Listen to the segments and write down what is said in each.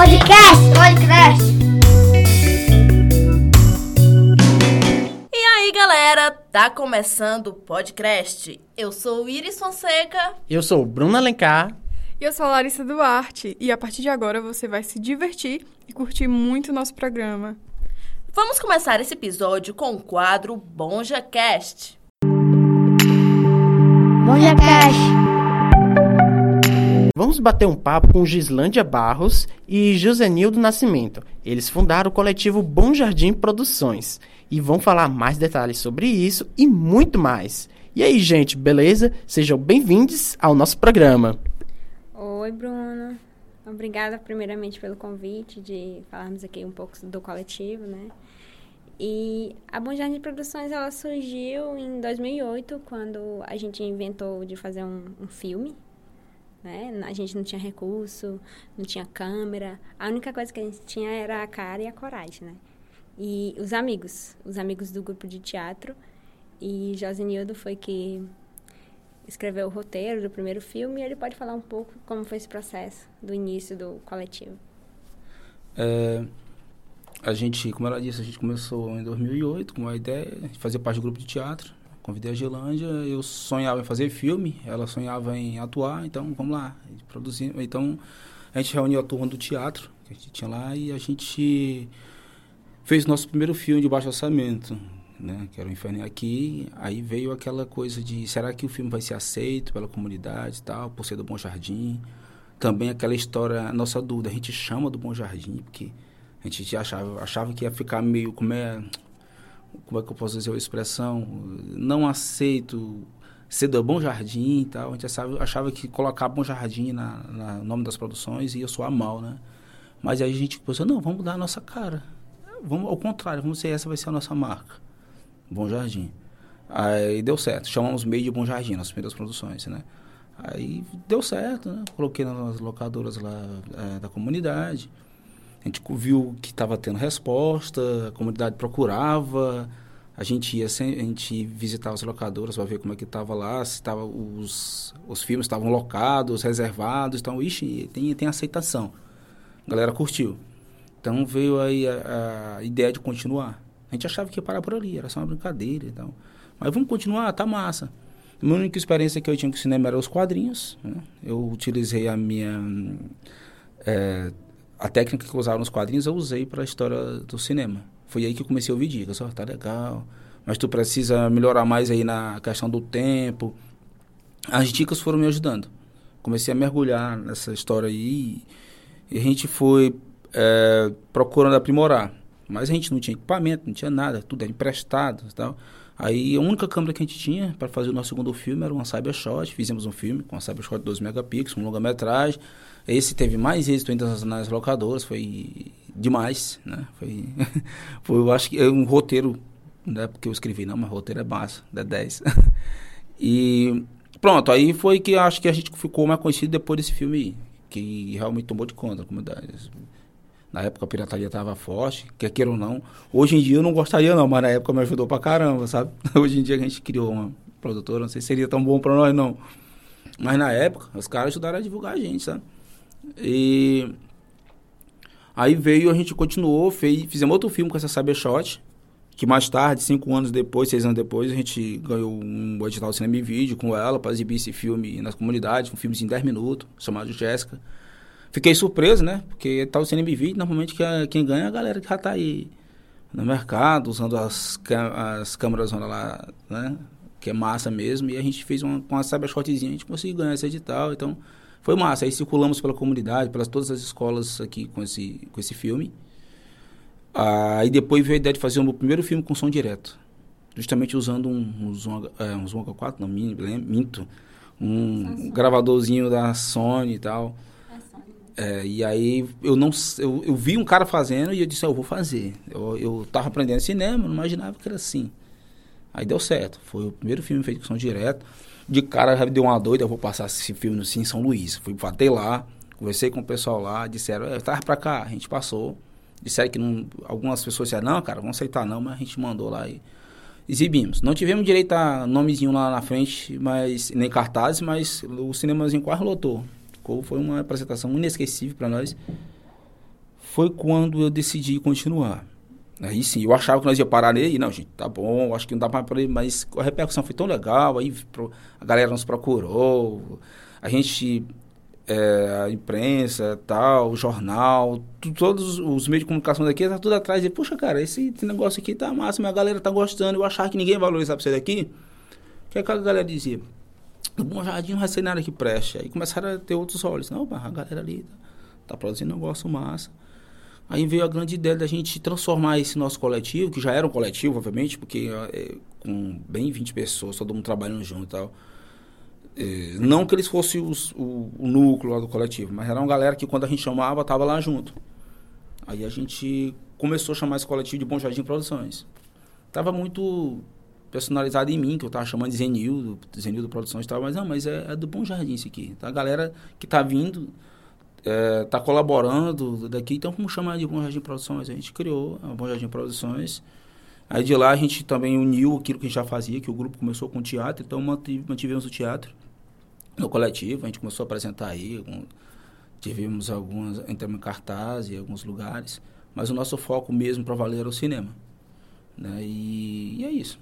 Podcast, podcast. E aí, galera, tá começando o podcast. Eu sou Iris Fonseca. Eu sou o Bruno Alencar. E eu sou a Larissa Duarte. E a partir de agora você vai se divertir e curtir muito o nosso programa. Vamos começar esse episódio com o quadro Bonja Cast. Vamos bater um papo com Gislândia Barros e Josenildo Nascimento. Eles fundaram o coletivo Bom Jardim Produções e vão falar mais detalhes sobre isso e muito mais. E aí, gente, beleza? Sejam bem-vindos ao nosso programa. Oi, Bruno. Obrigada, primeiramente, pelo convite de falarmos aqui um pouco do coletivo, né? E a Bom Jardim Produções, ela surgiu em 2008, quando a gente inventou de fazer um, um filme né? A gente não tinha recurso, não tinha câmera. A única coisa que a gente tinha era a cara e a coragem, né? E os amigos, os amigos do grupo de teatro. E Josenildo foi que escreveu o roteiro do primeiro filme e ele pode falar um pouco como foi esse processo do início do coletivo. É, a gente, como ela disse, a gente começou em 2008 com uma ideia de fazer parte do grupo de teatro. Convidei a Gelândia, eu sonhava em fazer filme, ela sonhava em atuar, então vamos lá, produzir. Então a gente reuniu a turma do teatro que a gente tinha lá e a gente fez nosso primeiro filme de baixo orçamento, né, que era o Inferno Aqui. Aí veio aquela coisa de será que o filme vai ser aceito pela comunidade e tal, por ser do Bom Jardim. Também aquela história, nossa dúvida, a gente chama do Bom Jardim, porque a gente achava, achava que ia ficar meio como é como é que eu posso dizer a expressão, não aceito ser do Bom Jardim e tal. A gente achava, achava que colocar Bom Jardim na, na nome das produções ia soar mal, né? Mas aí a gente pensou, não, vamos dar a nossa cara. Vamos ao contrário, vamos ser essa vai ser a nossa marca. Bom Jardim. Aí deu certo. Chamamos meio de Bom Jardim, nas primeiras produções, né? Aí deu certo, né? Coloquei nas locadoras lá é, da comunidade. A gente viu que estava tendo resposta, a comunidade procurava, a gente ia a gente visitava as locadoras para ver como é que estava lá, se tava os, os filmes estavam locados, reservados, então, ixi, tem, tem aceitação. A galera curtiu. Então veio aí a, a, ideia de continuar. A gente achava que ia parar por ali, era só uma brincadeira e. Mas vamos continuar, tá massa. A minha única experiência que eu tinha com o cinema era os quadrinhos. Né? Eu utilizei a minha... É, a técnica que eu usava nos quadrinhos eu usei para a história do cinema. Foi aí que eu comecei a ouvir dicas. Ó, oh, tá legal, mas tu precisa melhorar mais aí na questão do tempo. As dicas foram me ajudando. Comecei a mergulhar nessa história aí e a gente foi é, procurando aprimorar. Mas a gente não tinha equipamento, não tinha nada, tudo era emprestado e tal. Aí a única câmera que a gente tinha para fazer o nosso segundo filme era uma Cybershot. Fizemos um filme com uma Cybershot de 12 megapixels, um longa-metragem. Esse teve mais êxito ainda nas, nas locadoras, foi demais, né? Foi, foi, eu acho que é um roteiro, né? Porque eu escrevi, não, mas roteiro é massa, é 10. e pronto, aí foi que acho que a gente ficou mais conhecido depois desse filme que realmente tomou de conta da comunidade. Na época a pirataria estava forte, quer queira ou não. Hoje em dia eu não gostaria não, mas na época me ajudou pra caramba, sabe? Hoje em dia a gente criou uma produtora, não sei se seria tão bom para nós não. Mas na época, os caras ajudaram a divulgar a gente, sabe? E aí veio, a gente continuou, fez, fizemos outro filme com essa Cybershot, que mais tarde, cinco anos depois, seis anos depois, a gente ganhou um edital cinema e vídeo com ela para exibir esse filme nas comunidades, um filme em 10 minutos, chamado Jéssica. Fiquei surpreso, né? Porque tal cinema e vídeo, normalmente quem ganha é a galera que já tá aí no mercado, usando as, as câmeras lá, né? Que é massa mesmo. E a gente fez uma, com a Cybershotzinha, a gente conseguiu ganhar esse edital, então... Foi massa. Aí circulamos pela comunidade, pelas todas as escolas aqui com esse, com esse filme. Aí depois veio a ideia de fazer o meu primeiro filme com som direto. Justamente usando um, um, Zoom, é, um Zoom H4, não, minto. Um gravadorzinho da Sony e tal. É, e aí eu não eu, eu vi um cara fazendo e eu disse, ah, eu vou fazer. Eu, eu tava aprendendo cinema, não imaginava que era assim. Aí deu certo. Foi o primeiro filme feito com som direto de cara já deu uma doida, eu vou passar esse filme no Sim São Luís. Fui bater lá, conversei com o pessoal lá, disseram, é, traz pra cá, a gente passou. Disseram que não, algumas pessoas disseram, não, cara, vamos aceitar não, mas a gente mandou lá e exibimos. Não tivemos direito a nomezinho lá na frente, mas nem cartazes, mas o cinemazinho quase lotou. Foi uma apresentação inesquecível para nós. foi quando eu decidi continuar. Aí sim, eu achava que nós ia parar nele, não, gente, tá bom, acho que não dá mais para ele, mas a repercussão foi tão legal, aí a galera nos procurou, a gente, é, a imprensa, tal, o jornal, tu- todos os meios de comunicação daqui, tá tudo atrás, e, puxa, cara, esse, esse negócio aqui tá massa, minha galera tá gostando, eu achava que ninguém valorizava isso daqui, o que é que a galera dizia? No Bom Jardim não vai ser nada que preste, aí começaram a ter outros olhos, não, mas a galera ali tá, tá produzindo um negócio massa, Aí veio a grande ideia da gente transformar esse nosso coletivo, que já era um coletivo, obviamente, porque é, com bem 20 pessoas, todo mundo trabalhando junto e tal. É, não que eles fossem os- o, o núcleo lá do coletivo, mas era uma galera que quando a gente chamava, tava lá junto. Aí a gente começou a chamar esse coletivo de Bom Jardim Produções. Tava muito personalizado em mim, que eu tava chamando de Zenildo, Zenildo Produções e tal, mas não, mas é, é do Bom Jardim isso aqui. Tá? A galera que tá vindo é, tá colaborando daqui, então vamos chamar de Bom Jardim Produções. A gente criou a Bom Jardim Produções. Aí de lá a gente também uniu aquilo que a gente já fazia, que o grupo começou com teatro, então mantive- mantivemos o teatro no coletivo, a gente começou a apresentar aí, tivemos algumas, entramos em cartaz em alguns lugares, mas o nosso foco mesmo para valer era o cinema. Né? E, e é isso.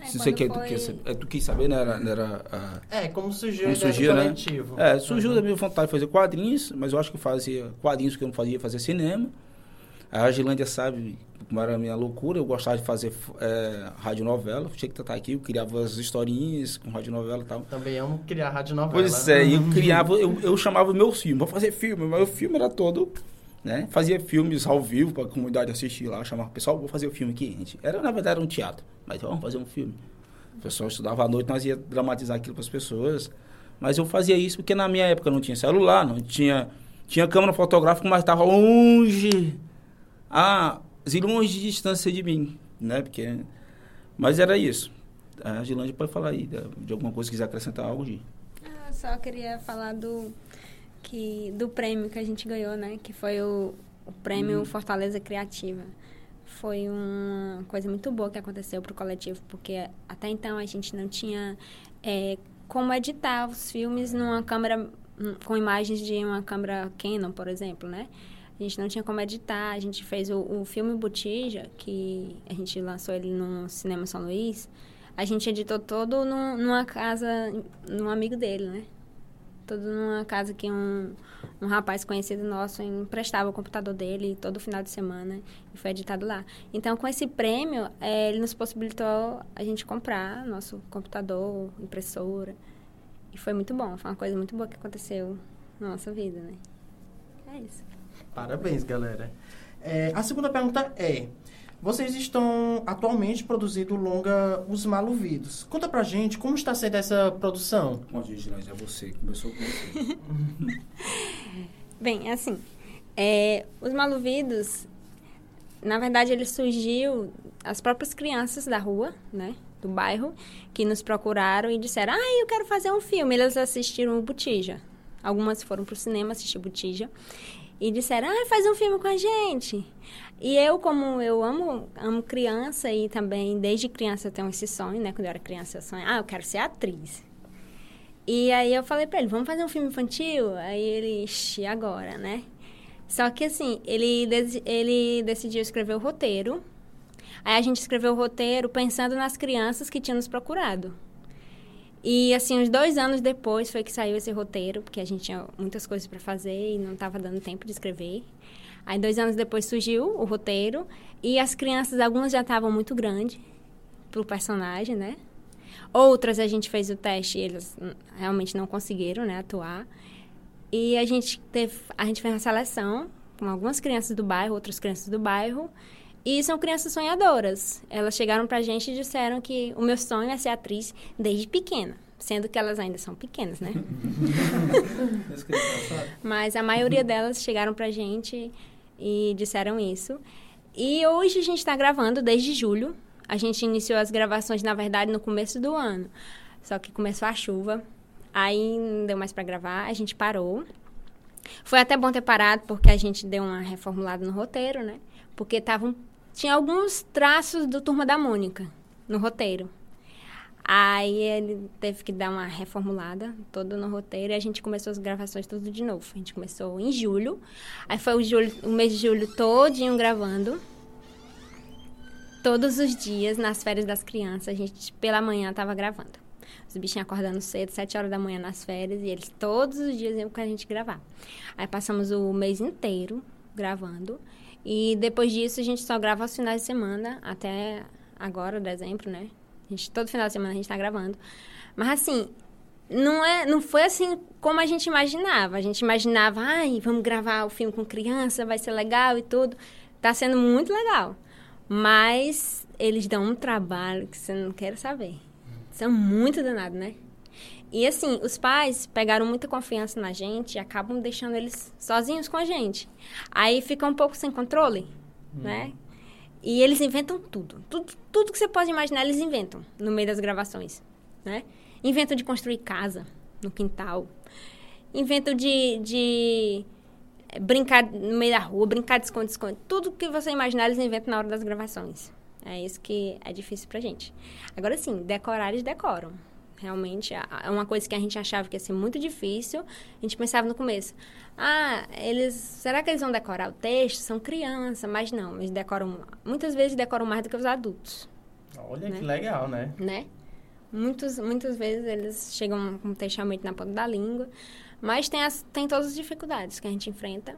É, Se você quer, foi- sa- é, tu quis saber, né? Era, era a, É, como surgiu Como surgiu, né? coletivo. É, surgiu Uhum. da minha vontade de fazer quadrinhos, mas eu acho que fazia quadrinhos que eu não fazia fazer cinema. A Gilândia sabe como era a minha loucura, eu gostava de fazer é, radionovela, tinha que estar aqui, eu criava as historinhas com radionovela e tal. Também amo criar rádio novela. Pois é, eu criava, eu, eu chamava meus filmes, vou fazer filme, mas o filme era todo, né? Fazia filmes ao vivo para a comunidade assistir lá, chamava o pessoal, vou fazer o filme aqui, gente. Era, na verdade, era um teatro, mas vamos fazer um filme. O pessoal estudava à noite, nós ia dramatizar aquilo para as pessoas. Mas eu fazia isso porque na minha época não tinha celular, não tinha, tinha câmera fotográfica, mas estava longe, a zilhões de distância de mim, né? Porque, mas era isso. A Gilândia pode falar aí de, alguma coisa, se quiser acrescentar algo, Gi. Ah, só queria falar do que do prêmio que a gente ganhou, né? Que foi o, o prêmio Fortaleza Criativa. Foi uma coisa muito boa que aconteceu pro coletivo, porque até então a gente não tinha é, como editar os filmes numa câmera hum, com imagens de uma câmera Canon, por exemplo, né? A gente não tinha como editar, a gente fez o, o filme Botija, que a gente lançou ele no Cinema São Luís. A gente editou todo num- numa casa, num amigo dele, né? Todo numa casa que um, um rapaz conhecido nosso emprestava o computador dele todo final de semana e foi editado lá. Então, com esse prêmio, eh, ele nos possibilitou a gente comprar nosso computador, impressora. E foi muito bom, foi uma coisa muito boa que aconteceu na nossa vida, né? É isso. Parabéns, galera. É, a segunda pergunta é: vocês estão atualmente produzindo o longa Os Maluvidos. Conta pra gente como está sendo essa produção. Bom dia, Gilândia, é você. Começou com você. Bem, assim, é, os maluvidos, na verdade, ele surgiu as próprias crianças da rua, né, do bairro, que nos procuraram e disseram, ah, eu quero fazer um filme. Eles assistiram o Botija. Algumas foram pro cinema assistir Botija. E disseram, ah, faz um filme com a gente. E eu, como eu amo, amo criança e também desde criança eu tenho esse sonho, né? Quando eu era criança eu sonhava, ah, eu quero ser atriz. E aí eu falei pra ele, vamos fazer um filme infantil? Aí ele, "Ixi, agora, né? Só que assim, ele, ele decidiu escrever o roteiro. Aí a gente escreveu o roteiro pensando nas crianças que tinham nos procurado. E assim, uns dois anos depois foi que saiu esse roteiro, porque a gente tinha muitas coisas para fazer e não estava dando tempo de escrever. Aí dois anos depois surgiu o roteiro e as crianças, algumas já estavam muito grandes pro personagem, né? Outras a gente fez o teste e eles realmente não conseguiram, né, atuar. E a gente teve, a gente fez uma seleção com algumas crianças do bairro, outras crianças do bairro. E são crianças sonhadoras. Elas chegaram pra gente e disseram que o meu sonho é ser atriz desde pequena. Sendo que elas ainda são pequenas, né? Mas a maioria delas chegaram pra gente e disseram isso. E hoje a gente está gravando desde julho. A gente iniciou as gravações, na verdade, no começo do ano. Só que começou a chuva. Aí não deu mais para gravar, a gente parou. Foi até bom ter parado, porque a gente deu uma reformulada no roteiro, né? Porque tavam, tinha alguns traços do Turma da Mônica no roteiro. Aí ele teve que dar uma reformulada todo no roteiro e a gente começou as gravações tudo de novo. A gente começou em julho. Aí foi o, julho, o mês de julho todinho gravando. Todos os dias, nas férias das crianças, a gente pela manhã tava gravando. Os bichinhos acordando cedo, sete horas da manhã nas férias, e eles todos os dias iam com a gente gravar. Aí passamos o mês inteiro gravando. E depois disso a gente só grava aos finais de semana, até agora, dezembro, né? Gente, todo final de semana a gente tá gravando. Mas assim, não, é, não foi assim como a gente imaginava. A gente imaginava, ai, vamos gravar o filme com criança, vai ser legal e tudo. Tá sendo muito legal. Mas eles dão um trabalho que você não quer saber. São muito danados, né? E assim, os pais pegaram muita confiança na gente e acabam deixando eles sozinhos com a gente. Aí fica um pouco sem controle, né? E eles inventam tudo. tudo. Tudo que você pode imaginar, eles inventam no meio das gravações, né? Inventam de construir casa no quintal. Inventam de, de brincar no meio da rua, brincar de esconde-esconde. Tudo que você imaginar, eles inventam na hora das gravações. É isso que é difícil pra gente. Agora sim, decorar eles decoram. Realmente, é uma coisa que a gente achava que ia ser muito difícil. A gente pensava no começo, ah, eles, será que eles vão decorar o texto? São crianças, mas não, eles decoram, muitas vezes decoram mais do que os adultos, Olha Né? que legal, né? né? Muitos, muitas vezes eles chegam com o textamento na ponta da língua, mas tem, as, tem todas as dificuldades que a gente enfrenta.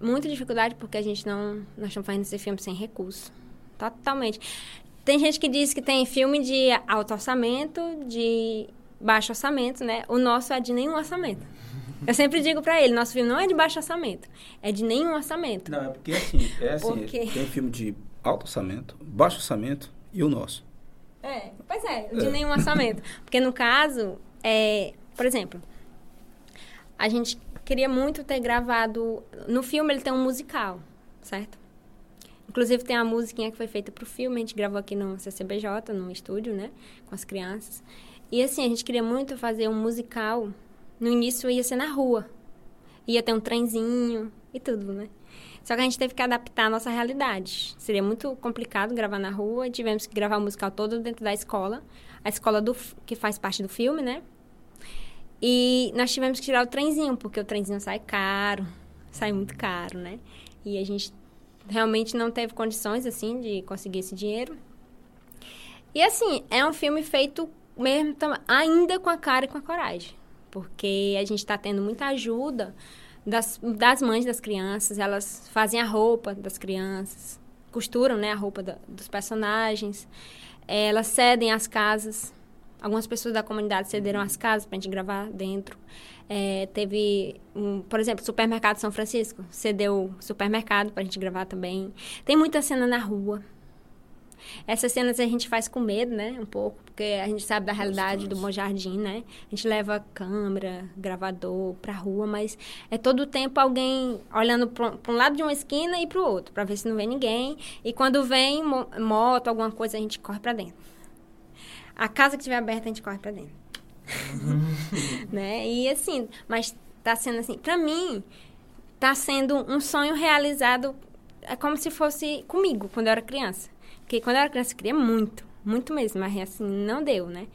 Muita dificuldade porque a gente não, nós estamos fazendo esse filme sem recurso, totalmente. Tem gente que diz que tem filme de alto orçamento, de baixo orçamento, né? O nosso é de nenhum orçamento. Eu sempre digo pra ele, nosso filme não é de baixo orçamento, é de nenhum orçamento. Não, é porque assim, é assim, Porque- tem filme de alto orçamento, baixo orçamento e o nosso. É, pois é, de nenhum orçamento. Porque no caso, é, por exemplo, a gente queria muito ter gravado. No filme ele tem um musical, certo? Inclusive tem a musiquinha que foi feita pro filme, a gente gravou aqui no CCBJ, no estúdio, né? Com as crianças. E assim, a gente queria muito fazer um musical. No início ia ser na rua. Ia ter um trenzinho e tudo, né? Só que a gente teve que adaptar a nossa realidade. Seria muito complicado gravar na rua. Tivemos que gravar o musical todo dentro da escola. A escola do, que faz parte do filme, né? E nós tivemos que tirar o trenzinho, porque o trenzinho sai caro. Sai muito caro, né? E a gente realmente não teve condições, assim, de conseguir esse dinheiro. E, assim, é um filme feito mesmo ainda com a cara e com a coragem. Porque a gente está tendo muita ajuda das, das mães das crianças. Elas fazem a roupa das crianças, costuram, né, a roupa da- dos personagens. Eh, Elas cedem as casas. Algumas pessoas da comunidade cederam as casas para a gente gravar dentro. Eh, teve, um, por exemplo, o Supermercado São Francisco cedeu supermercado para a gente gravar também. Tem muita cena na rua. Essas cenas a gente faz com medo, né? Um pouco, porque a gente sabe da realidade do Bom Jardim, né? A gente leva câmera, gravador pra rua, mas é todo o tempo alguém olhando pra um lado de uma esquina e pro outro, pra ver se não vem ninguém. E quando vem mo- moto, alguma coisa, a gente corre pra dentro. A casa que estiver aberta, a gente corre pra dentro. né? E assim, mas tá sendo assim, pra mim, tá sendo um sonho realizado é como se fosse comigo, quando eu era criança. Porque quando eu era criança, eu queria muito, muito mesmo, mas assim, não deu, né?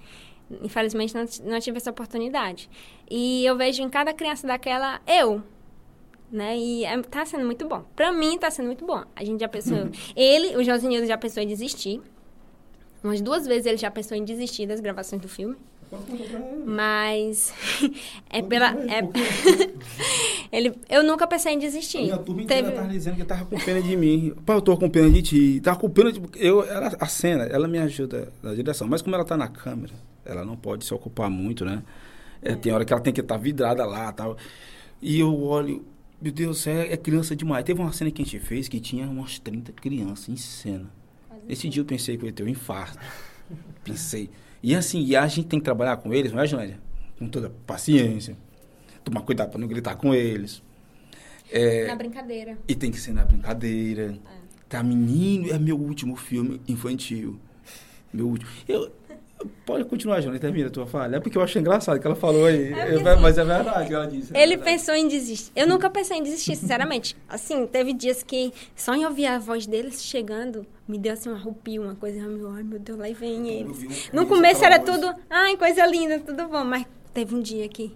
Infelizmente, não, não tive essa oportunidade. E eu vejo em cada criança daquela, eu, né? E é, tá sendo muito bom. Pra mim, tá sendo muito bom. A gente já pensou... Ele, o Josinildo, já pensou em desistir. Umas duas vezes ele já pensou em desistir das gravações do filme. Mas é pela. É... ele, eu nunca pensei em desistir. Minha turma inteira Teve- tava dizendo que tava com pena de mim. Pai, eu tô com pena de ti. Tava com pena de... Eu, ela, a cena, ela me ajuda na direção. Mas como ela tá na câmera, ela não pode se ocupar muito, né? É, Tem hora que ela tem que estar vidrada lá tal. E eu olho... Meu Deus, é, é criança demais. Teve uma cena que a gente fez que tinha umas 30 crianças em cena. Esse dia eu pensei que eu ia ter um infarto. Pensei. E assim, e a gente tem que trabalhar com eles, não é, Jândia? Com toda paciência. Tomar cuidado para não gritar com eles. É, Na brincadeira. e tem que ser na brincadeira. Tá, menino, é meu último filme infantil. Meu último. Eu, Pode continuar, Jana, termina a tua fala. É porque eu acho engraçado que ela falou aí. É assim, mas é verdade que ela disse. é Ele verdade. pensou em desistir. Eu nunca pensei em desistir, sinceramente. Assim, teve dias que só em ouvir a voz deles chegando, me deu assim um arrupio, uma coisa, ai meu Deus, lá vem eles. No começo era tudo, ai, coisa linda, tudo bom, mas teve um dia que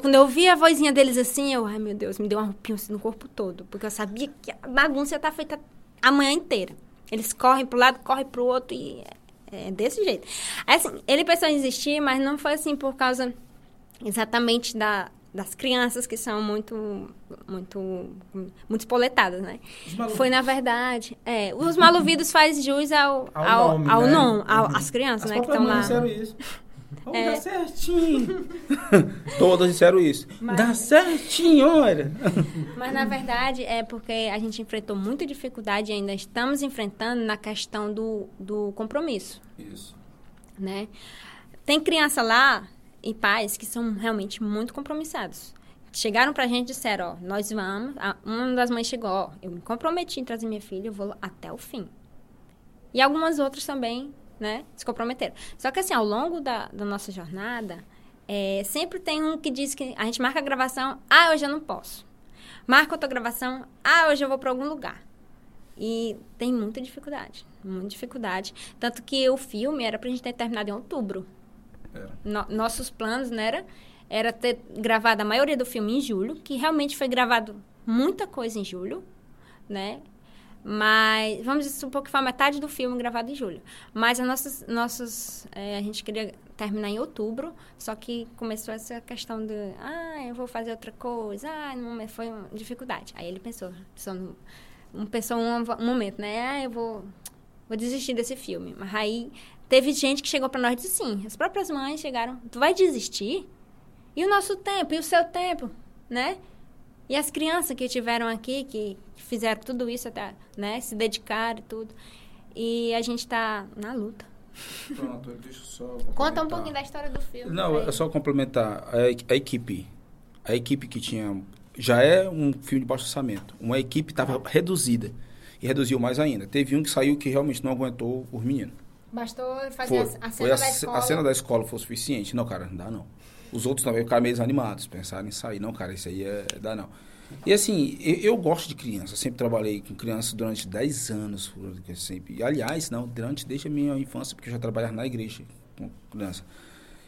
quando eu ouvi a vozinha deles assim, eu, ai meu Deus, me deu um arrupio assim no corpo todo, porque eu sabia que a bagunça ia estar feita a manhã inteira. Eles correm pro lado, correm pro outro e é, desse jeito. Assim, ele pensou em desistir, mas não foi assim por causa exatamente da, das crianças que são muito muito muito espoletadas, né? Foi na verdade, é, os maluvidos faz jus ao Ao ao, nome, ao né? nome, ao- às crianças, As né, que estão lá. isso. Oh, É. Dá certinho. Todas disseram isso. Dá certinho, olha. Mas na verdade é porque a gente enfrentou muita dificuldade e ainda estamos enfrentando na questão do, do compromisso, Isso. né? Tem criança lá e pais que são realmente muito compromissados. Chegaram pra gente e disseram, ó, nós vamos. a- Uma das mães chegou, ó, eu me comprometi em trazer minha filha, eu vou até o fim. E algumas outras também, né, se comprometeram. Só que assim, ao longo da, da nossa jornada, é, sempre tem um que diz que a gente marca a gravação, ah, hoje eu não posso. Marca outra gravação, ah, hoje eu vou para algum lugar. E tem muita dificuldade, muita dificuldade. Tanto que o filme era pra gente ter terminado em outubro. Era. No- nossos planos, né, era, era ter gravado a maioria do filme em julho, que realmente foi gravado muita coisa em julho, né? Mas, vamos supor que foi a metade do filme gravado em julho. Mas as nossas eh, a gente queria terminar em outubro, só que começou essa questão de, ah, eu vou fazer outra coisa, ah, no momento foi uma dificuldade. Aí ele pensou, pensou, no, um, pensou um, um momento, né, ah, eu vou, vou desistir desse filme. Mas aí teve gente que chegou pra nós e disse sim, as próprias mães chegaram, tu vai desistir? E o nosso tempo, e o seu tempo, né? E as crianças que tiveram aqui, que fizeram tudo isso até, né? Se dedicaram e tudo. E a gente tá na luta. Pronto, deixa eu só. Conta um pouquinho da história do filme. Não, é só complementar. A, a equipe. A equipe que tinha. Já é um filme de baixo orçamento. Uma equipe estava reduzida. E reduziu mais ainda. Teve um que saiu que realmente não aguentou os meninos. Bastou fazer Foi, a, a cena foi da ce- escola. a cena da escola foi o suficiente? Não, cara, não dá não. Os outros também ficaram meio desanimados, pensaram em sair. Não, cara, isso aí é, dá não. E assim, eu, eu gosto de criança. Eu sempre trabalhei com crianças durante 10 anos. Sempre. Aliás, não, durante desde a minha infância, porque eu já trabalhava na igreja com criança.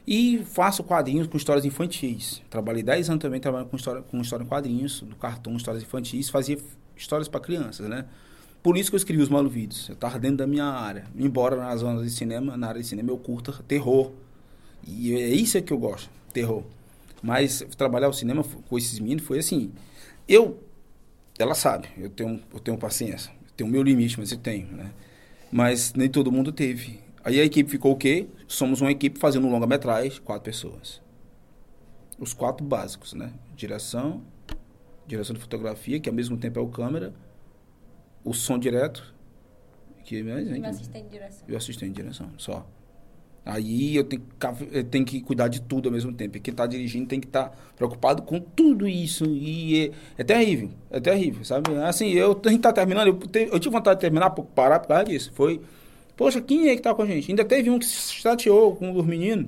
E faço quadrinhos com histórias infantis. Trabalhei 10 anos também trabalhando com história, com história em quadrinhos, no cartoon, histórias infantis. Fazia histórias para crianças, né? Por isso que eu escrevi Os Maluvidos. Eu estava dentro da minha área. Embora na zona de cinema, na área de cinema eu curta terror. E é isso que eu gosto, terror. Mas trabalhar o cinema com esses meninos foi assim. Eu, ela sabe, eu tenho, eu tenho paciência. Eu tenho meu limite, mas eu tenho, né? Mas nem todo mundo teve. Aí a equipe ficou o quê? Somos uma equipe fazendo um longa-metragem, quatro pessoas. Os quatro básicos, né? Direção, direção de fotografia, que ao mesmo tempo é o câmera, o som direto, que mais, E o assistente de direção. E o assistente de direção, só. Aí eu tenho que, eu tenho que cuidar de tudo ao mesmo tempo. E quem está dirigindo tem que estar preocupado com tudo isso. E é, é terrível, é terrível, sabe? Assim, eu tenho que estar terminando. Eu, te- eu tive vontade de terminar, por parar por causa disso. Foi, poxa, quem é que tá com a gente? Ainda teve um que se chateou com os meninos.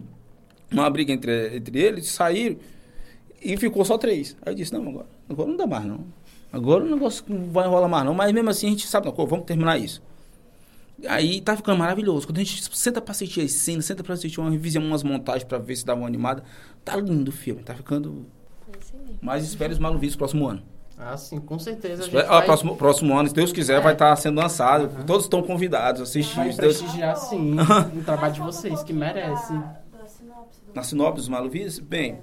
Uma briga entre, entre eles, saíram e ficou só três. Aí eu disse, não, agora, agora não dá mais não. Agora o negócio não vai enrolar mais não. Mas mesmo assim a gente sabe, não, vamos terminar isso. Aí tá ficando maravilhoso. Quando a gente senta pra assistir as cenas, senta pra assistir uma revisão, umas montagens pra ver se dá uma animada, tá lindo o filme, tá ficando. Mas espere os maluvidos próximo ano. Ah, sim, com certeza. A gente Espere- ah, vai, próximo, próximo ano, se Deus quiser, vai estar sendo lançado. Todos estão convidados a assistir. vai Deus- prestigiar, sim, o trabalho de vocês, que merece. Na sinopse dos Maluvidos? Bem,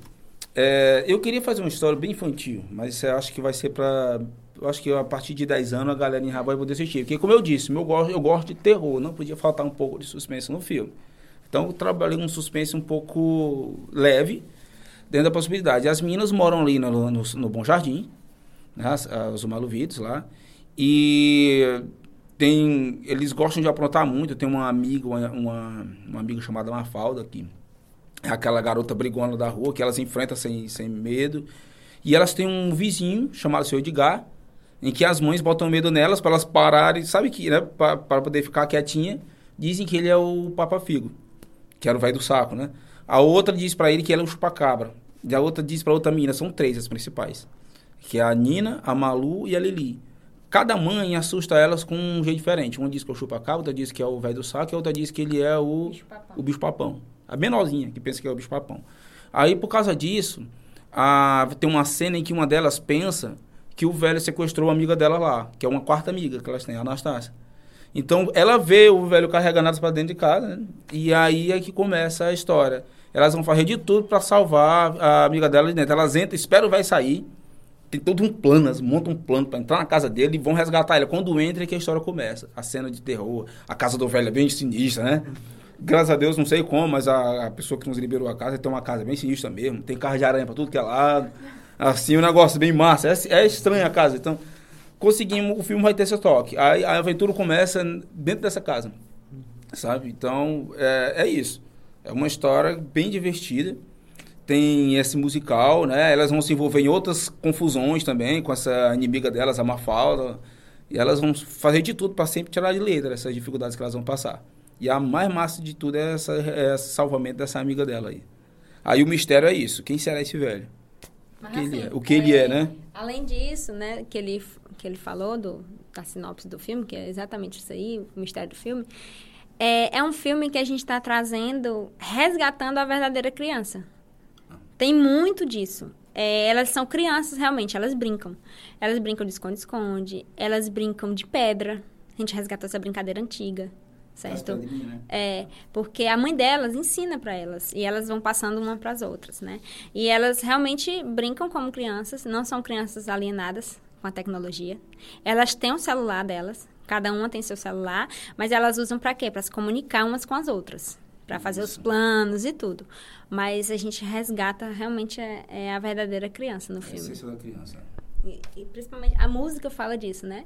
é, eu queria fazer uma história bem infantil, mas eu acho que vai ser pra. Eu acho que a partir de 10 anos a galera em vai poder assistir. Porque, como eu disse, eu gosto, eu gosto de terror, não podia faltar um pouco de suspense no filme. Então, eu trabalhei um suspense um pouco leve, dentro da possibilidade. As meninas moram ali no, no, no Bom Jardim, né, os Maluvidos lá, e tem, eles gostam de aprontar muito. Tenho uma amiga, uma, uma, uma amiga chamada Mafalda, que é aquela garota brigona da rua, que elas enfrentam sem, sem medo. E elas têm um vizinho chamado seu Edgar, em que as mães botam medo nelas para elas pararem, sabe que, né, para poder ficar quietinha. Dizem que ele é o Papa Figo. que era o velho do saco, né? A outra diz pra ele que ela é o chupacabra. E a outra diz pra outra menina, são três as principais. Que é a Nina, a Malu e a Lili. Cada mãe assusta elas com um jeito diferente. Uma diz que é o chupacabra, outra diz que é o velho do saco, e a outra diz que ele é o o bicho-papão. A menorzinha, que pensa que é o bicho-papão. Aí, por causa disso, a- tem uma cena em que uma delas pensa que o velho sequestrou a amiga dela lá, que é uma quarta amiga que elas têm, a Anastácia. Então, ela vê o velho carregando elas pra dentro de casa, né? E aí é que começa a história. Elas vão fazer de tudo pra salvar a amiga dela de dentro. Elas entram, esperam o velho sair. Tem todo um plano, elas montam um plano pra entrar na casa dele e vão resgatar ela. Quando entra é que a história começa. A cena de terror, a casa do velho é bem sinistra, né? Graças a Deus, não sei como, mas a, a pessoa que nos liberou a casa tem uma casa bem sinistra mesmo. Tem carro de aranha pra tudo que é lado. Assim, um negócio bem massa. É, é estranha a casa. Então, conseguimos, o filme vai ter esse toque. Aí a aventura começa dentro dessa casa. Sabe? Então, é, é isso. É uma história bem divertida. Tem esse musical, né? Elas vão se envolver em outras confusões também com essa inimiga delas, a Mafalda. E elas vão fazer de tudo para sempre tirar de letra essas dificuldades que elas vão passar. E a mais massa de tudo é, essa, é esse salvamento dessa amiga dela aí. Aí o mistério é isso. Quem será esse velho? Mas, que ele assim, é. O que ele é, né? Além disso, né, que ele, que ele falou do, da sinopse do filme, que é exatamente isso aí, o mistério do filme, é, é um filme que a gente está trazendo, resgatando a verdadeira criança. Tem muito disso. É, elas são crianças, realmente, elas brincam. Elas brincam de esconde-esconde, elas brincam de pedra. A gente resgatou essa brincadeira antiga, certo? né? É, porque a mãe delas ensina para elas e elas vão passando uma para as outras, né? E elas realmente brincam como crianças, não são crianças alienadas com a tecnologia. Elas têm o celular delas, cada uma tem seu celular, mas elas usam para quê? Para se comunicar umas com as outras, para fazer os planos e tudo. Mas a gente resgata realmente é, é a verdadeira criança no A filme. essência da criança. E, e principalmente a música fala disso, né?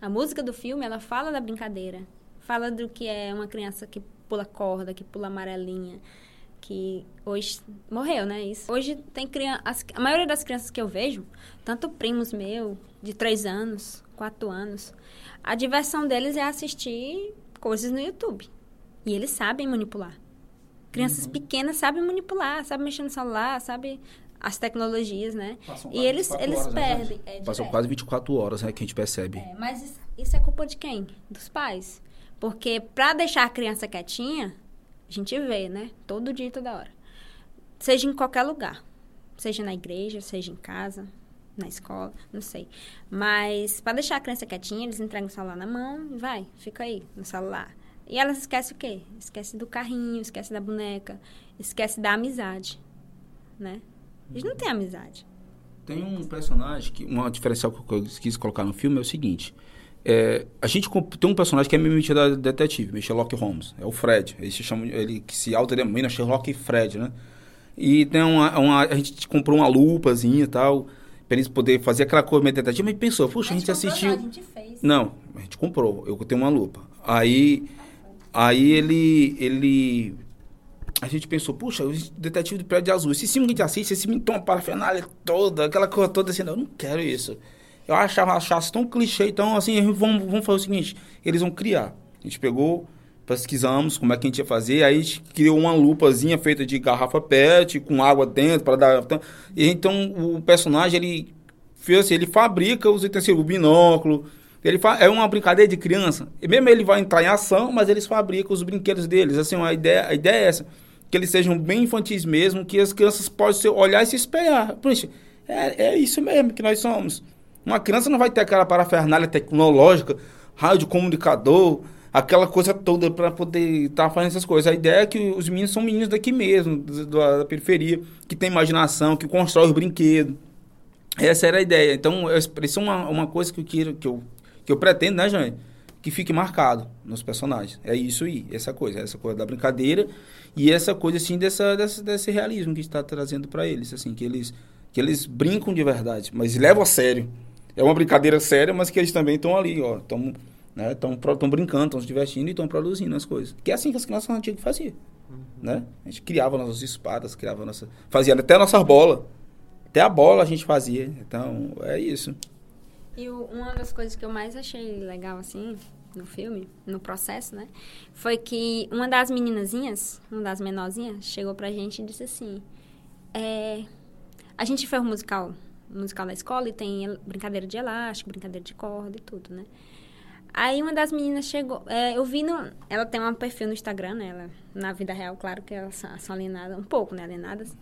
A música do filme, ela fala da brincadeira. Fala do que é uma criança que pula corda, que pula amarelinha, que hoje morreu, né? Isso. Hoje tem criança, a maioria das crianças que eu vejo, tanto primos meus de três anos, quatro anos, a diversão deles é assistir coisas no YouTube. E eles sabem manipular. Crianças pequenas sabem manipular, sabem mexer no celular, sabem as tecnologias, né? Passam E eles, 24 eles horas, né, perdem. é, Passam quase 24 horas, né, que a gente percebe. É, mas isso, isso é culpa de quem? Dos pais. Porque pra deixar a criança quietinha, a gente vê, né? Todo dia, toda hora. Seja em qualquer lugar. Seja na igreja, seja em casa, na escola, não sei. Mas pra deixar a criança quietinha, eles entregam o celular na mão e vai, fica aí no celular. E elas esquecem o quê? Esquece do carrinho, esquece da boneca, esquece da amizade, né? Eles não têm amizade. Tem um personagem, que uma diferencial que eu quis colocar no filme é o seguinte. É, a gente tem um personagem que é meio metido a detetive, Sherlock Holmes. É o Fred. Ele se chama, ele que se autodenomina Sherlock Fred, né? E tem uma, uma- a gente comprou uma lupazinha e tal, pra eles poderem fazer aquela coisa meio detetive, mas pensou, puxa, a gente assistiu... A gente fez. Não, a gente comprou. Eu tenho uma lupa. Aí, aí ele, ele, a gente pensou, puxa, o detetive do prédio azul. Esse filme que a gente assiste, esse filme tem uma parafernália toda, aquela coisa toda assim, eu não quero isso. Eu achava, achasse tão clichê, então assim, vamos, vamos fazer o seguinte, eles vão criar. A gente pegou, pesquisamos como é que a gente ia fazer, aí a gente criou uma lupazinha feita de garrafa PET, com água dentro, para dar... Então, e então o personagem, ele fez assim, ele fabrica os utensílios, o binóculo, ele fa... é uma brincadeira de criança. E mesmo ele vai entrar em ação, mas eles fabricam os brinquedos deles. Assim, a ideia, a ideia é essa, que eles sejam bem infantis mesmo, que as crianças possam olhar e se espelhar. Puxa, é, é isso mesmo que nós somos. Uma criança não vai ter aquela parafernália tecnológica, rádio comunicador, aquela coisa toda para poder estar fazendo essas coisas. A ideia é que os meninos são meninos daqui mesmo, da, da periferia, que tem imaginação, que constrói os brinquedos. Essa era a ideia. Então, isso é uma, uma coisa que eu, quero, que, eu, que eu pretendo, né, Jane? Que fique marcado nos personagens. É isso aí, essa coisa. Essa coisa da brincadeira e essa coisa, assim, dessa, dessa, desse realismo que está trazendo para eles. Assim, que eles, que eles brincam de verdade, mas levam a sério. É uma brincadeira séria, mas que eles também estão ali, ó. Estão né, tão, tão brincando, estão se divertindo e estão produzindo as coisas. Que é assim que as crianças antigas faziam. Né? A gente criava nossas espadas, criava nossa. Fazia até nossas bolas. Até a bola a gente fazia. Então, é isso. E o- uma das coisas que eu mais achei legal, assim, no filme, no processo, né? Foi que uma das meninazinhas, uma das menorzinhas, chegou pra gente e disse assim: é, a gente fez um musical, musical na escola e tem brincadeira de elástico, brincadeira de corda e tudo, né? Aí uma das meninas chegou, é, eu vi no, ela tem um perfil no Instagram, né? Ela, na vida real, claro que elas são, alienadas, um pouco, né? Alienadas.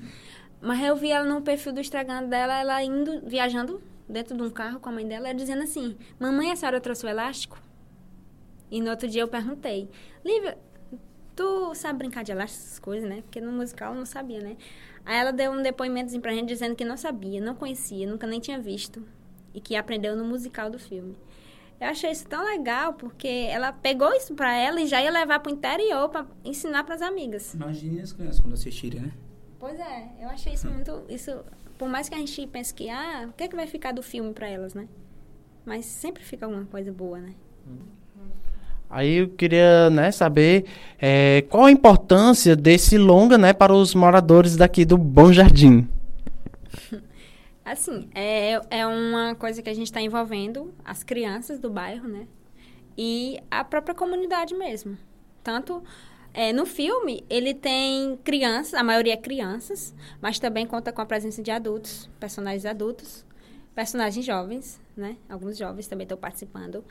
Mas eu vi ela no perfil do Instagram dela, ela indo, viajando dentro de um carro com a mãe dela, dizendo assim: Mamãe, a senhora trouxe o elástico? E no outro dia eu perguntei: Lívia, tu sabe brincar de elástico, essas coisas, né? Porque no musical eu não sabia, né? Aí ela deu um depoimento pra gente dizendo que não sabia, não conhecia, nunca nem tinha visto. E que aprendeu no musical do filme. Eu achei isso tão legal, porque ela pegou isso pra ela e já ia levar pro interior pra ensinar pras amigas. Imagine as crianças quando assistirem, né? Pois é, eu achei isso muito. Isso, por mais que a gente pense que, ah, o que, é que vai ficar do filme para elas, né? Mas sempre fica alguma coisa boa, né? Aí eu queria né, saber é, qual a importância desse longa né, para os moradores daqui do Bom Jardim. Assim, é, é uma coisa que a gente está envolvendo as crianças do bairro, né? E a própria comunidade mesmo. Tanto é, no filme, ele tem crianças, a maioria é crianças, mas também conta com a presença de adultos, personagens adultos, personagens jovens, né? Alguns jovens também estão participando.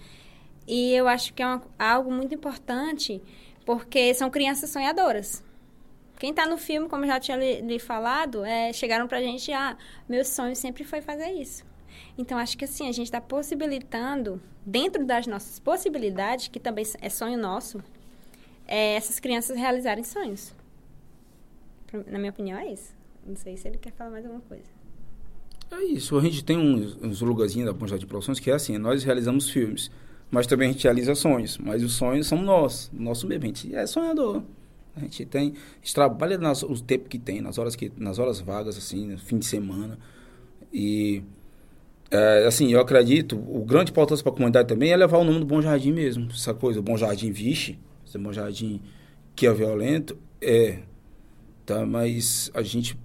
E eu acho que é uma, algo muito importante, porque são crianças sonhadoras. Quem está no filme, como eu já tinha lhe, lhe falado, é, chegaram para a gente, ah, meu sonho sempre foi fazer isso. Então, acho que assim, a gente está possibilitando, dentro das nossas possibilidades, que também é sonho nosso, é, essas crianças realizarem sonhos. Na minha opinião, é isso. Não sei se ele quer falar mais alguma coisa. É isso. A gente tem uns, uns lugarzinhos da Ponte de Produções que é assim: nós realizamos filmes, mas também a gente realiza sonhos. Mas os sonhos são nossos, nosso mesmo. A gente é sonhador. A gente tem, a gente trabalha nas, o tempo que tem, nas horas que, nas horas vagas assim, no fim de semana. E é, assim, eu acredito, o grande importância para a comunidade também é levar o nome do Bom Jardim mesmo. Essa coisa, o Bom Jardim Vixe, Bom Jardim que é violento, é. Tá? Mas a gente.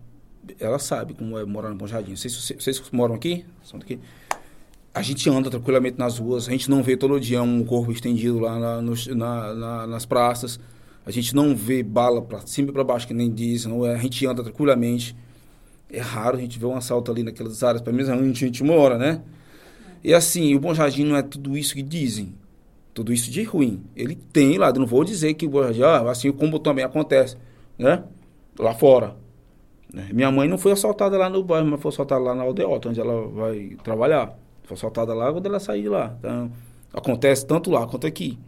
Ela sabe como é morar no Bom Jardim. Vocês, vocês, vocês moram aqui? São daqui? A gente anda tranquilamente nas ruas, a gente não vê todo dia um corpo estendido lá na, no, na, na, nas praças. A gente não vê bala para cima e para baixo, que nem dizem. Não é? A gente anda tranquilamente. É raro a gente ver um assalto ali naquelas áreas, para mesmo onde a gente mora, né? E assim, o Bom Jardim não é tudo isso que dizem tudo isso de ruim. Ele tem lá, não vou dizer que ah, assim como também acontece, né? Lá fora. Né? Minha mãe não foi assaltada lá no bairro, mas foi assaltada lá na aldeota, onde ela vai trabalhar. Foi assaltada lá quando ela sair lá. Então, acontece tanto lá quanto aqui.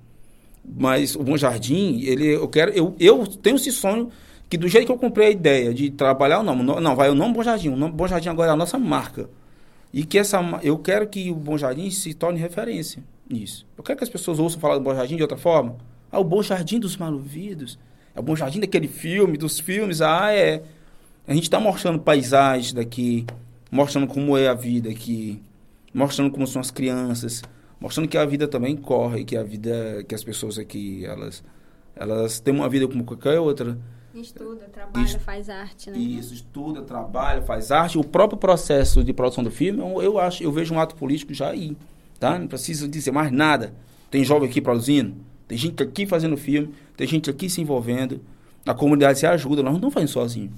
Mas o Bom Jardim, ele, eu quero, eu, eu tenho esse sonho que do jeito que eu comprei a ideia de trabalhar o nome, não, não vai o nome Bom Jardim, o nome Bom Jardim agora é a nossa marca. E que essa, eu quero que o Bom Jardim se torne referência nisso. Eu quero que as pessoas ouçam falar do Bom Jardim de outra forma. Ah, o Bom Jardim dos Maluvidos. É o Bom Jardim daquele filme, dos filmes. Ah, é. A gente está mostrando paisagens daqui, mostrando como é a vida aqui, mostrando como são as crianças, mostrando que a vida também corre, que a vida, que as pessoas aqui, elas, elas têm uma vida como qualquer outra. Estuda, trabalha, Est faz arte, né? Isso, estuda, trabalha, faz arte. O próprio processo de produção do filme, eu, eu acho, eu vejo um ato político já aí. Tá? Não precisa dizer mais nada. Tem jovem aqui produzindo, tem gente aqui fazendo filme, tem gente aqui se envolvendo. A comunidade se ajuda, nós não estamos fazendo sozinhos.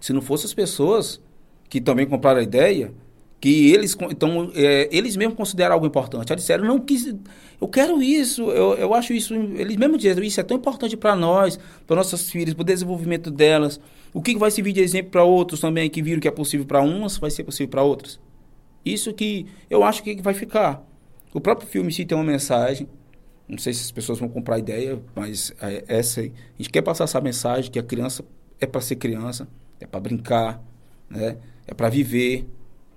Se não fossem as pessoas que também compraram a ideia, que eles então é, eles mesmos consideram algo importante. Eles disseram, não quis, eu quero isso, eu, eu acho isso, eles mesmos dizem, isso é tão importante para nós, para nossas filhas, para o desenvolvimento delas. O que vai servir de exemplo para outros também que viram que é possível para umas, vai ser possível para outras. Isso que eu acho que vai ficar. O próprio filme sim tem uma mensagem. Não sei se as pessoas vão comprar a ideia, mas é essa aí. A gente quer passar essa mensagem que a criança é para ser criança, é para brincar, né? É para viver,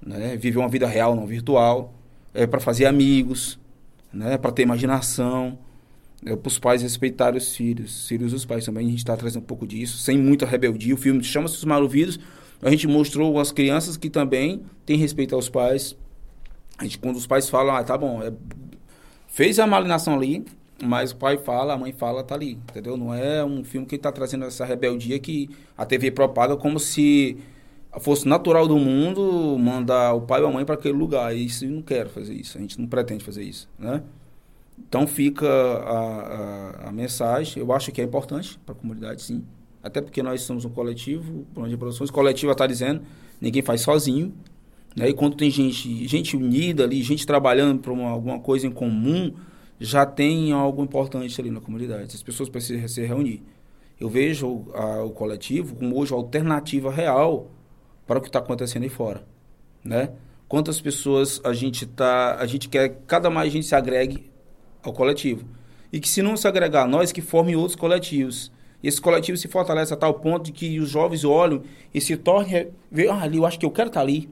né? Viver uma vida real, não virtual. É para fazer amigos, né? É para ter imaginação. É para os pais respeitarem os filhos, filhos dos pais também. A gente está trazendo um pouco disso, sem muita rebeldia. O filme chama-se Os Maluvidos, a gente mostrou as crianças que também têm respeito aos pais. A gente, quando os pais falam, ah, tá bom, é, fez a malinação ali, mas o pai fala, a mãe fala, tá ali, entendeu? Não é um filme que está trazendo essa rebeldia que a TV propaga como se fosse natural do mundo mandar o pai ou a mãe para aquele lugar. E isso eu não quero fazer isso, a gente não pretende fazer isso, né? Então fica a, a, a mensagem, eu acho que é importante para a comunidade, sim. Até porque nós somos um coletivo, de produções, coletivo está dizendo, ninguém faz sozinho. Né? E quando tem gente, gente unida ali, gente trabalhando para alguma coisa em comum, já tem algo importante ali na comunidade. As pessoas precisam se reunir. Eu vejo a, o coletivo como hoje a alternativa real para o que está acontecendo aí fora, né? Quantas pessoas a gente tá, a gente quer cada mais gente se agregue ao coletivo. E que se não se agregar a nós, que formem outros coletivos. E esse coletivo se fortalece a tal ponto de que os jovens olham e se tornem, vê, ah, ali, eu acho que eu quero estar tá ali.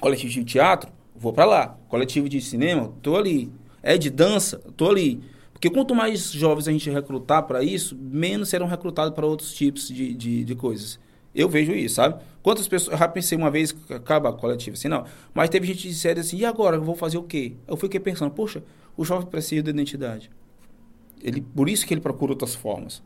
Coletivo de teatro, vou para lá. Coletivo de cinema, tô ali. É de dança, tô ali. Porque quanto mais jovens a gente recrutar para isso, menos serão recrutados para outros tipos de, de, de, coisas. Eu vejo isso, sabe? Quantas pessoas. Eu já pensei uma vez, acaba coletivo assim, não. Mas teve gente que disse assim, e agora? Eu vou fazer o quê? Eu fiquei pensando, poxa, o jovem precisa de identidade. Ele, por isso que ele procura outras formas.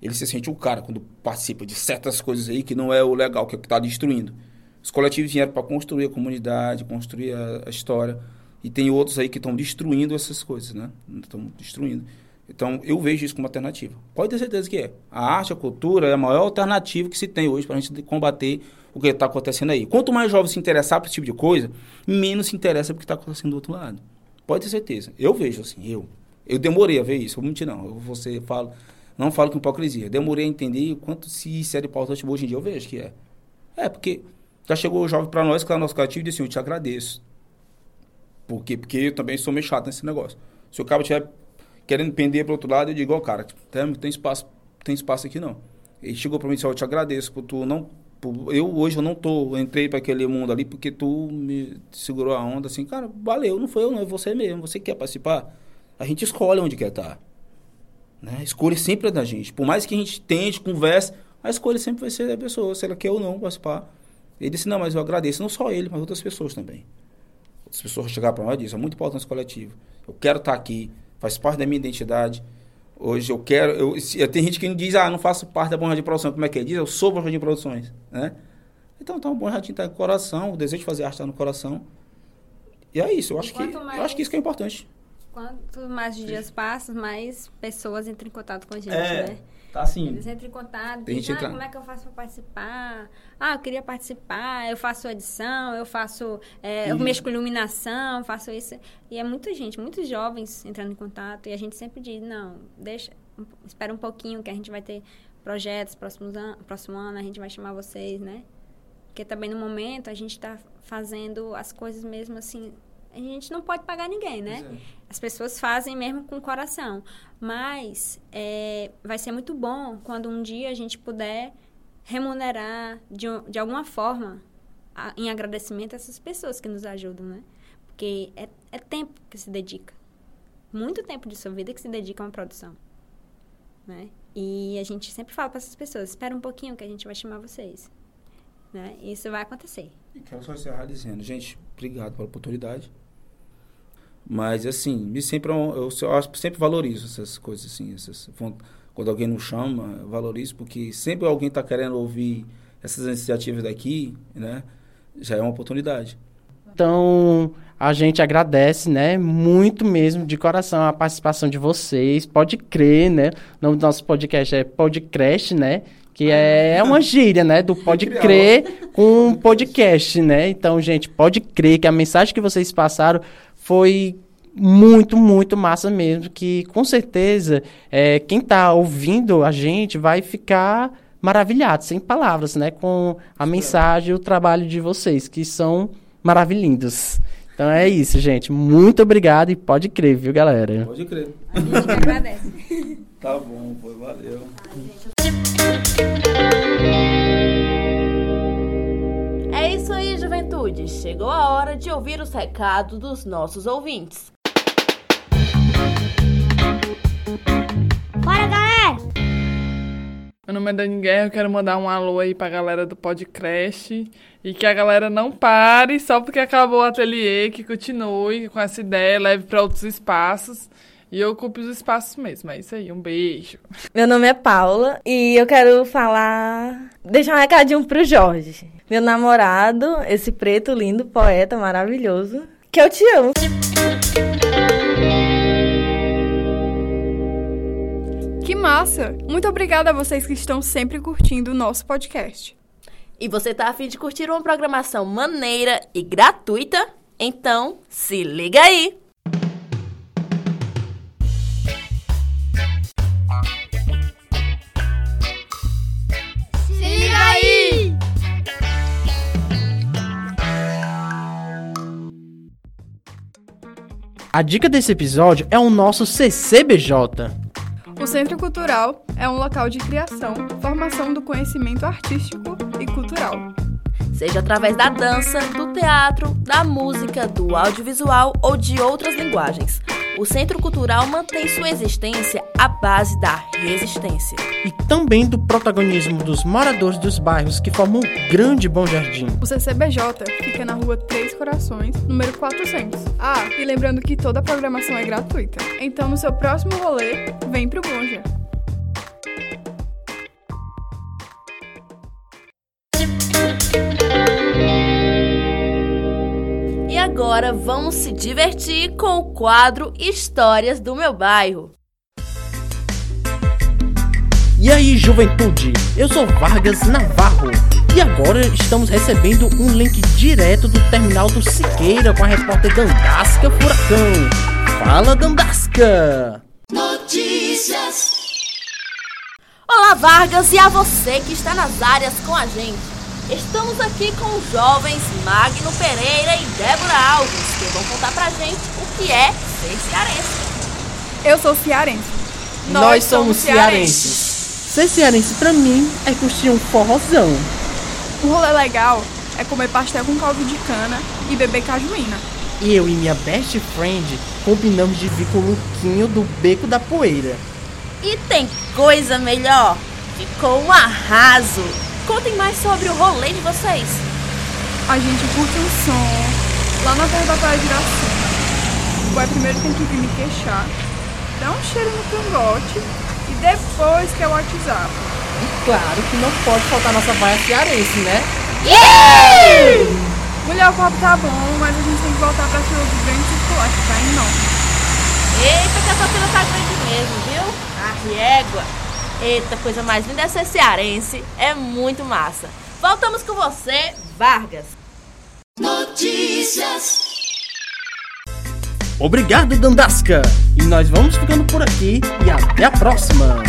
Ele se sente o cara quando participa de certas coisas aí que não é o legal, que é o que está destruindo. Os coletivos vieram para construir a comunidade, construir a, a, história. E tem outros aí que estão destruindo essas coisas, né? Estão destruindo. Então, eu vejo isso como alternativa. Pode ter certeza que é. A arte, a cultura é a maior alternativa que se tem hoje para a gente combater o que está acontecendo aí. Quanto mais jovens se interessar por esse tipo de coisa, menos se interessa por que está acontecendo do outro lado. Pode ter certeza. Eu vejo assim, eu. Eu demorei a ver isso, vou mentir não. Eu, você fala, não falo com hipocrisia. Demorei a entender o quanto se isso era importante hoje em dia. Eu vejo que é. É, porque já chegou o jovem para nós, que é o nosso coletivo, e disse assim, eu te agradeço. Por quê? Porque eu também sou meio chato nesse negócio. Se o cara estiver querendo pender para outro lado, eu digo, ó, oh, cara, tem, tem, espaço, tem espaço aqui não. Ele chegou para mim e disse, eu te agradeço por tu não eu hoje eu não tô, entrei para aquele mundo ali porque tu me segurou a onda assim, cara, valeu, não foi eu, não, é você mesmo, você quer participar. A gente escolhe onde quer estar. Tá, né? Escolha sempre é da gente. Por mais que a gente tente, converse, a escolha sempre vai ser da pessoa, se ela quer ou não participar. Ele disse, não, mas eu agradeço, não só ele, mas outras pessoas também. Outras pessoas chegaram para nós e disseram, é muito importante esse coletivo. Eu quero estar tá aqui, faz parte da minha identidade. Hoje eu quero. Eu, se, tem gente que diz, ah, não faço parte da Bom Jardim Produção. Como é que é? Diz, eu sou Bom Jardim Produções. Né? Então, então, o Bom Jardim está no coração, o desejo de fazer arte está no coração. E é isso, eu acho, que, mais, eu acho que isso que é importante. Quanto mais dias passam, mais pessoas entram em contato com a gente, é. né? Tá assim. Eles entram em contato, dizem, ah, entra... como é que eu faço para participar? Ah, eu queria participar, eu faço edição, eu faço, é, eu mexo com iluminação, faço isso. E é muita gente, muitos jovens entrando em contato, e a gente sempre diz, não, deixa, espera um pouquinho que a gente vai ter projetos próximos an próximo ano, a gente vai chamar vocês, né? Porque também no momento a gente está fazendo as coisas mesmo assim, a gente não pode pagar ninguém, né? É. As pessoas fazem mesmo com o coração. Mas é, vai ser muito bom quando um dia a gente puder remunerar de, de alguma forma a, em agradecimento a essas pessoas que nos ajudam, né? Porque é, é tempo que se dedica. Muito tempo de sua vida que se dedica a uma produção. Né? E a gente sempre fala para essas pessoas, espera um pouquinho que a gente vai chamar vocês. Né? Isso vai acontecer. E quero só encerrar dizendo, gente, obrigado pela oportunidade. Mas, assim, me sempre, é eu, eu sempre valorizo essas coisas, assim. Essas, quando alguém nos chama, eu valorizo, porque sempre alguém está querendo ouvir essas iniciativas daqui, né? Já é uma oportunidade. Então, a gente agradece, né? Muito mesmo, de coração, a participação de vocês. Pode crer, né? O nome do nosso podcast é Podcast, né? Que é, é uma gíria, né? Do pode crer com podcast, né? Então, gente, pode crer que a mensagem que vocês passaram foi muito, muito massa mesmo. Que com certeza é, quem está ouvindo a gente vai ficar maravilhado, sem palavras, né? Com a mensagem e o trabalho de vocês, que são maravilhindos. Então é isso, gente. Muito obrigado e pode crer, viu, galera? Pode crer. A gente agradece. tá bom, foi, valeu. É isso aí, juventude. Chegou a hora de ouvir os recados dos nossos ouvintes. Bora, galera! Meu nome é Dani Guerra, eu quero mandar um alô aí pra galera do podcast e que a galera não pare só porque acabou o ateliê, que continue com essa ideia, leve para outros espaços e ocupe os espaços mesmo. É isso aí, um beijo. Meu nome é Paula e eu quero falar, deixar um recadinho pro Jorge, meu namorado, esse preto lindo, poeta maravilhoso, que eu te amo. Que massa! Muito obrigada a vocês que estão sempre curtindo o nosso podcast. E você tá afim de curtir uma programação maneira e gratuita? Então, se liga aí! A dica desse episódio é o nosso CCBJ. O Centro Cultural é um local de criação, formação do conhecimento artístico e cultural. Seja através da dança, do teatro, da música, do audiovisual ou de outras linguagens. O Centro Cultural mantém sua existência à base da resistência. E também do protagonismo dos moradores dos bairros que formam o grande Bom Jardim. O CCBJ fica na rua Três Corações, número 400. Ah, e lembrando que toda a programação é gratuita. Então, no seu próximo rolê, vem pro Bonja. Agora vamos se divertir com o quadro Histórias do Meu Bairro. E aí, juventude? Eu sou Vargas Navarro. E agora estamos recebendo um link direto do terminal do Siqueira com a repórter Dandasca Furacão. Fala, Dandasca! Olá, Vargas, e a você que está nas áreas com a gente. Estamos aqui com os jovens Magno Pereira e Débora Alves, que vão contar pra gente o que é ser cearense. Eu sou cearense. Nós, somos cearenses. Ser cearense pra mim é curtir um forrozão. Um rolê legal é comer pastel com caldo de cana e beber cajuína. Eu e minha best friend combinamos de vir com o lookinho do Beco da Poeira. E tem coisa melhor? Ficou um arraso. Contem mais sobre o rolê de vocês. A gente curte um som lá na terra da Praia de Iracema. O boy primeiro tem que vir me queixar, dar um cheiro no cangote e depois que é o WhatsApp. E claro que não pode faltar nossa vaia cearense, né? Mulher, o copo tá bom, mas a gente tem que voltar pra fila do grande circular, que tá enorme. Eita, que essa fila tá grande mesmo, viu? A régua. Eita, coisa mais linda é ser cearense. É muito massa. Voltamos com você, Vargas. Obrigado, Dandasca! E nós vamos ficando por aqui e até a próxima!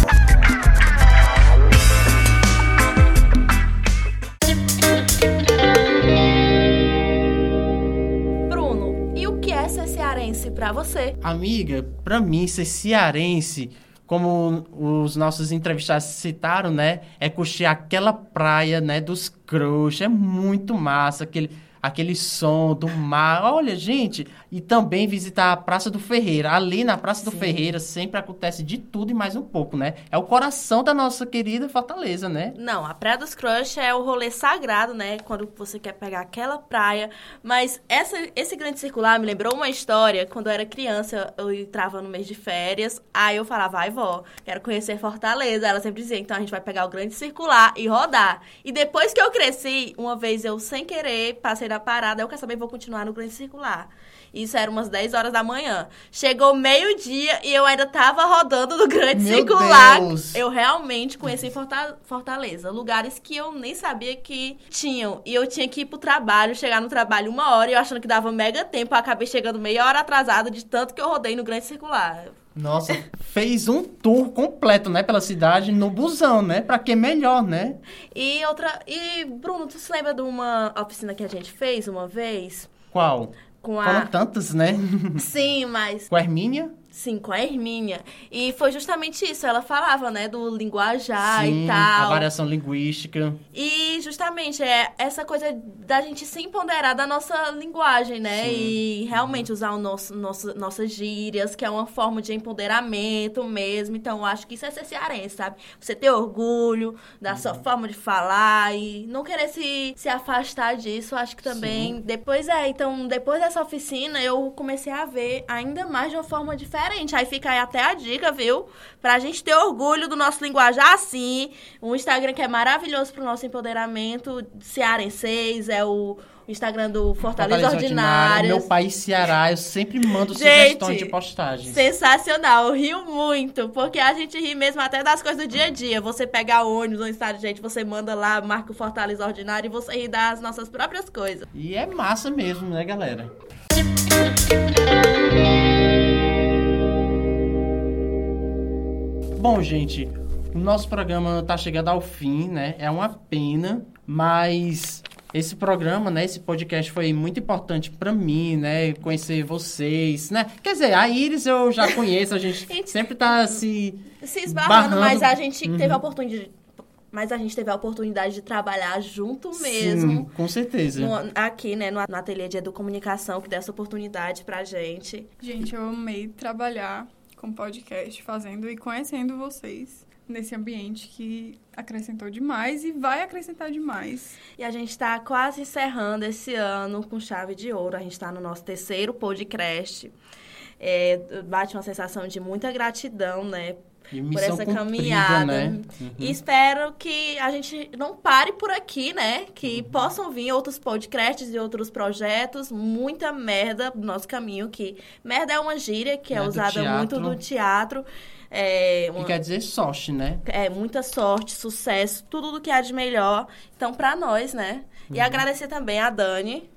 Bruno, e o que é ser cearense pra você? Amiga, pra mim ser cearense, como os nossos entrevistados citaram, né? É curtir aquela praia, né? Dos crush. É muito massa, aquele, aquele som do mar. Olha, gente, e também visitar a Praça do Ferreira. Ali na Praça do Ferreira sempre acontece de tudo e mais um pouco, né? É o coração da nossa querida Fortaleza, né? Não, a Praia dos Crush é o rolê sagrado, né? Quando você quer pegar aquela praia. Mas essa, esse grande circular me lembrou uma história. Quando eu era criança, eu entrava no mês de férias. Aí eu falava, vai, vó, quero conhecer Fortaleza. Ela sempre dizia, então a gente vai pegar o grande circular e rodar. E depois que eu cresci, uma vez eu, sem querer, passei da parada. Eu quero saber, vou continuar no grande circular. Isso era umas 10 horas da manhã. Chegou meio-dia e eu ainda tava rodando no Grande Meu Circular. Deus. Eu realmente conheci Forta- Fortaleza. Lugares que eu nem sabia que tinham. E eu tinha que ir pro trabalho, chegar no trabalho uma hora e eu achando que dava mega tempo. Eu acabei chegando meia hora atrasada de tanto que eu rodei no Grande Circular. Nossa, fez um tour completo, né? Pela cidade no busão, né? Pra que melhor, né? E outra. E, Bruno, tu se lembra de uma oficina que a gente fez uma vez? Qual? Com Foram a. tantas, né? Sim, mas. Com a Hermínia? Sim, com a Hermínia. E foi justamente isso. Ela falava, né, do linguajar Sim, e a tal. variação linguística. E justamente é essa coisa da gente se empoderar da nossa linguagem, né? E realmente usar o nosso, nosso, nossas gírias, que é uma forma de empoderamento mesmo. Então, eu acho que isso é ser cearense, sabe? Você ter orgulho da sua forma de falar e não querer se, se afastar disso. eu Acho que também. Depois é, então, depois dessa oficina, eu comecei a ver ainda mais de uma forma diferente diferente. Aí fica aí até a dica, viu? Pra gente ter orgulho do nosso linguajar assim. Um Instagram que é maravilhoso pro nosso empoderamento cearenseis, é o Instagram do Fortaleza, Fortaleza Ordinários. Meu país Ceará, eu sempre mando Gente, sugestões de postagens. Sensacional, eu rio muito, porque a gente ri mesmo até das coisas do dia a dia. Você pega ônibus ou estado de gente, você manda lá, marca o Fortaleza Ordinário e você ri das nossas próprias coisas. E é massa mesmo, né, galera? Bom, gente, o nosso programa tá chegando ao fim, né? É uma pena, mas esse programa, né, esse podcast foi muito importante pra mim, né, conhecer vocês, né? Quer dizer, a Iris eu já conheço, a gente Gente, sempre tá se Se esbarrando, Barrando. mas a gente Uhum. teve a oportunidade. Mas a gente teve a oportunidade de trabalhar junto mesmo. Sim, com certeza. no- aqui, né, no, no ateliê de educomunicação, que deu essa oportunidade pra gente. Gente, eu amei trabalhar com podcast, fazendo e conhecendo vocês nesse ambiente que acrescentou demais e vai acrescentar demais. E a gente tá quase encerrando esse ano com chave de ouro. A gente tá no nosso terceiro podcast. É, bate uma sensação de muita gratidão, né? E por essa cumprida, caminhada. né? E espero que a gente não pare por aqui, né? Que Uhum. possam vir outros podcasts e outros projetos. Muita merda no nosso caminho, que merda é uma gíria que é, É usada muito no teatro. É, E uma- quer dizer sorte, né? é, muita sorte, sucesso, tudo do que há de melhor. Então, pra nós, né? E agradecer também a Dani.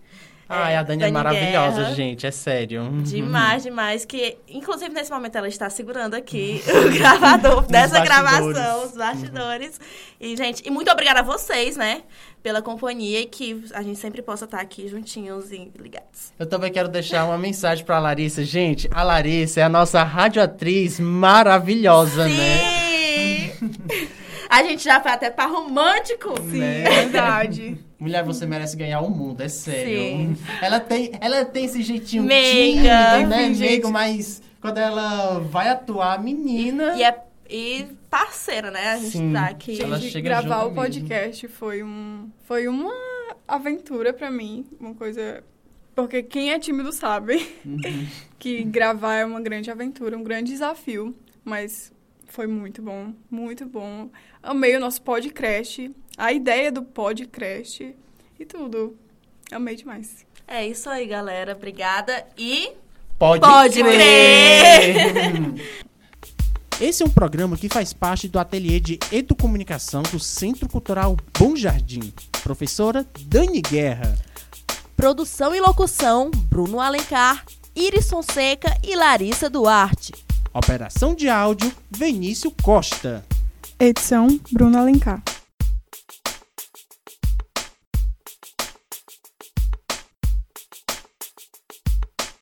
Ai, é, a Dani, é Dani maravilhosa, Guerra. gente, é sério. Demais, demais. Que, inclusive, nesse momento ela está segurando aqui o gravador dessa bastidores. gravação, os bastidores. E, gente, e muito obrigada a vocês, né? Pela companhia e que a gente sempre possa estar aqui juntinhos e ligados. Eu também quero deixar uma mensagem pra Larissa. Gente, a Larissa é a nossa radioatriz maravilhosa, né? Sim! a gente já foi até para romântico. Sim, Né? é verdade. Mulher, você merece ganhar o mundo, é sério. Sim. Ela tem, ela tem esse jeitinho Meiga. tímido, né? Meigo, mas quando ela vai atuar, menina... E, é, e parceira, né? A gente Sim. tá aqui. Ela Gente, chega gravar o podcast foi um foi uma aventura pra mim, uma coisa porque quem é tímido sabe Uhum. que gravar é uma grande aventura, um grande desafio, mas foi muito bom, muito bom. Amei o nosso podcast, a ideia do podcast e tudo. Amei demais. É isso aí, galera. Obrigada. E Pode, Pode Esse é um programa que faz parte do ateliê de educomunicação do Centro Cultural Bom Jardim. Professora Dani Guerra. Produção e locução: Bruno Alencar, Iris Fonseca e Larissa Duarte. Operação de áudio, Vinícius Costa. Edição Bruno Alencar.